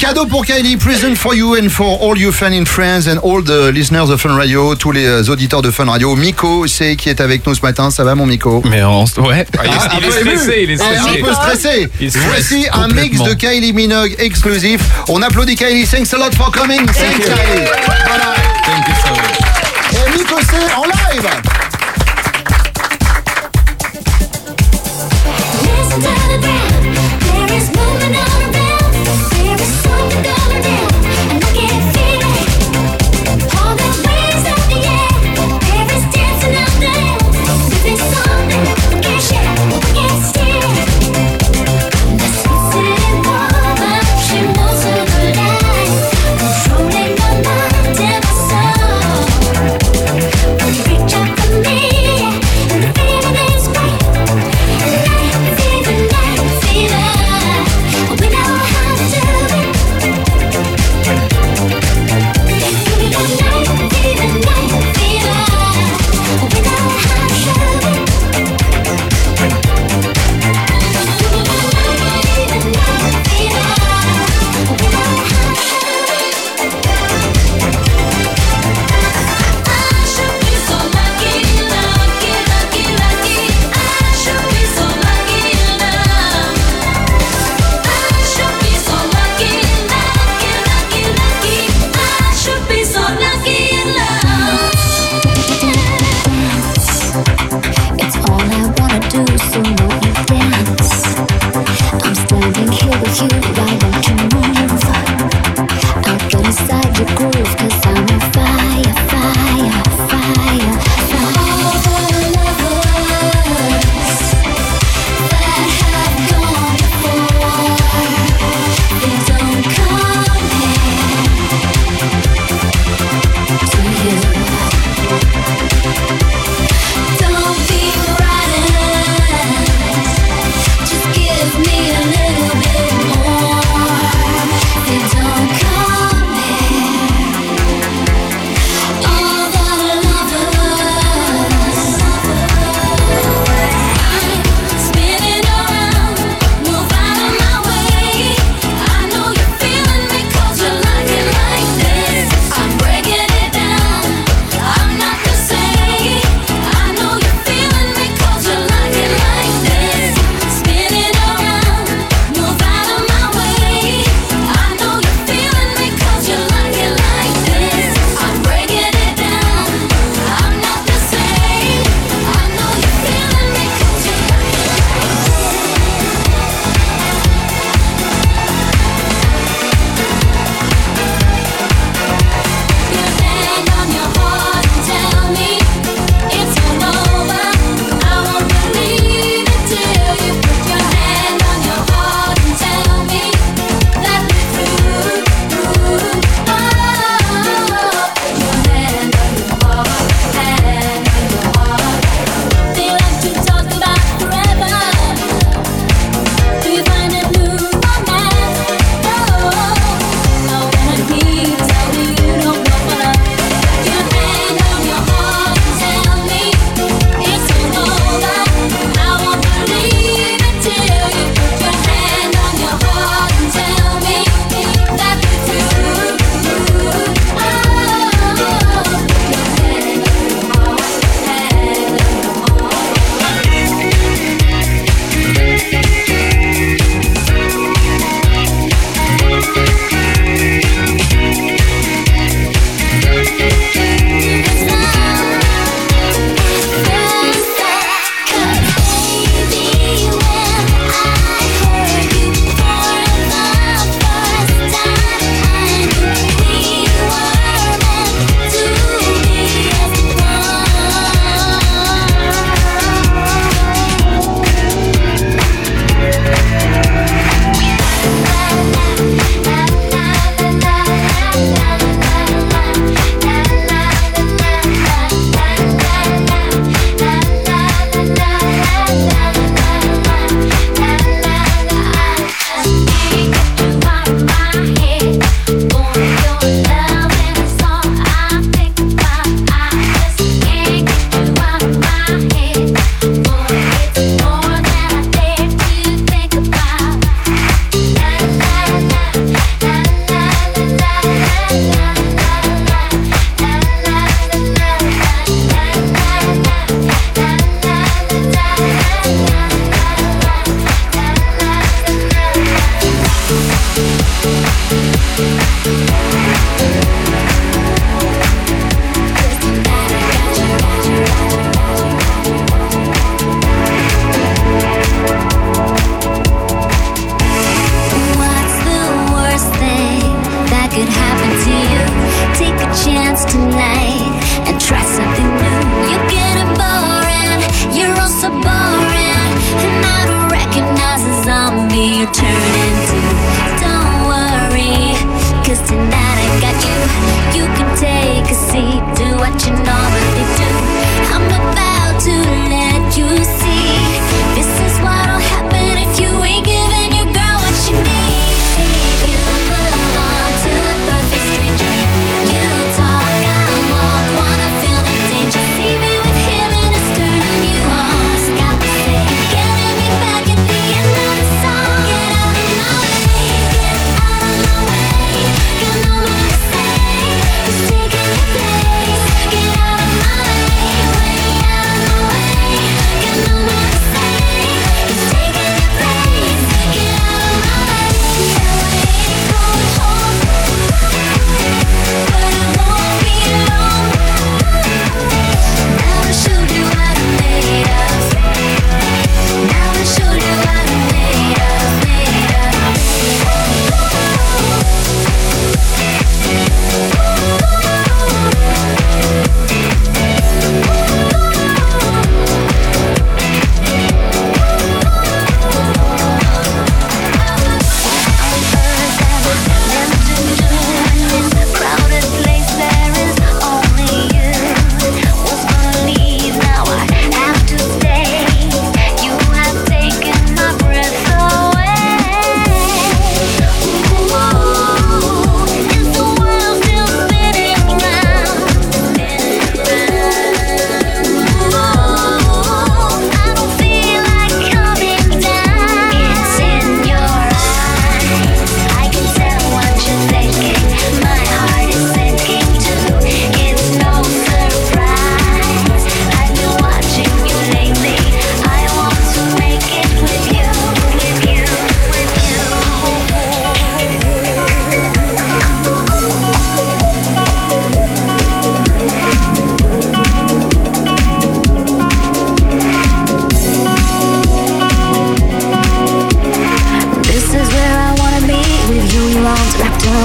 Cadeau pour Kylie, present for you and for all you fans in France and all the listeners of Fun Radio, tous les euh, auditeurs de Fun Radio. Miko, c'est qui est avec nous ce matin. Ça va, mon Miko? Mais on... ouais. Ah, il est, un il est peu ému. stressé, il est Ah, stressé. Un peu stressé. Il stresse Voici un mix de Kylie Minogue exclusif. On applaudit Kylie. Thanks a lot for coming. Thanks, Kylie. Voilà. Thank you so much. Et Miko, c'est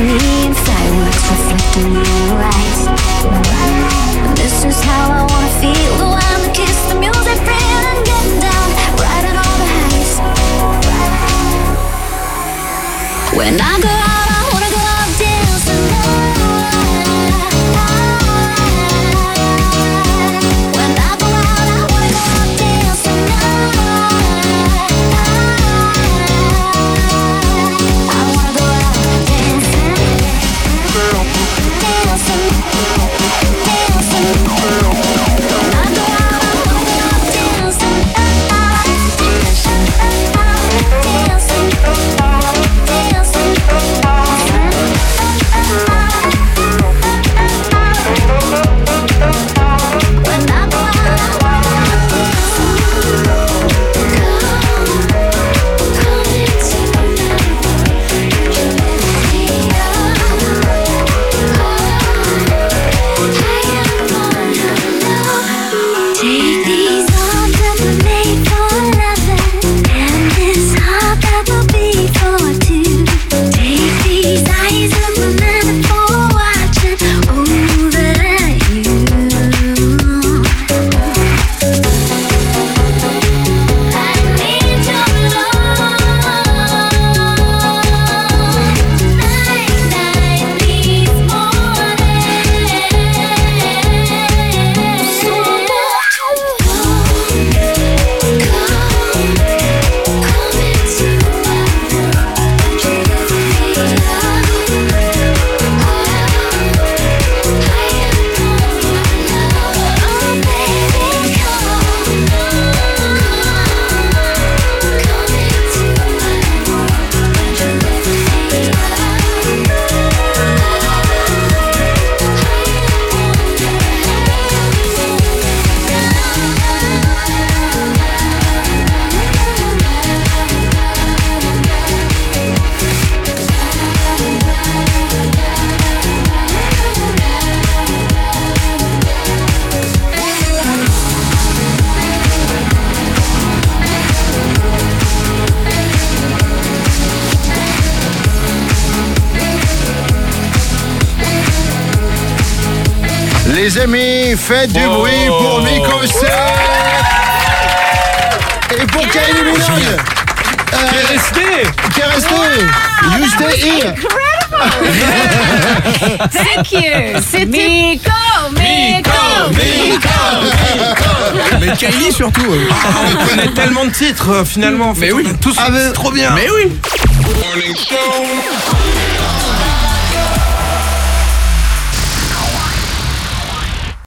on Les amis, faites du Oh. bruit pour Miko Sec Et pour Kylie Minogue Qui est resté qui est resté You stay here Thank you. C'était Miko, Miko, Mais Kylie surtout. on connaît tellement de titres euh, finalement. Mais oui. Tous. Ah, mais- trop bien. Mais oui. Morning show.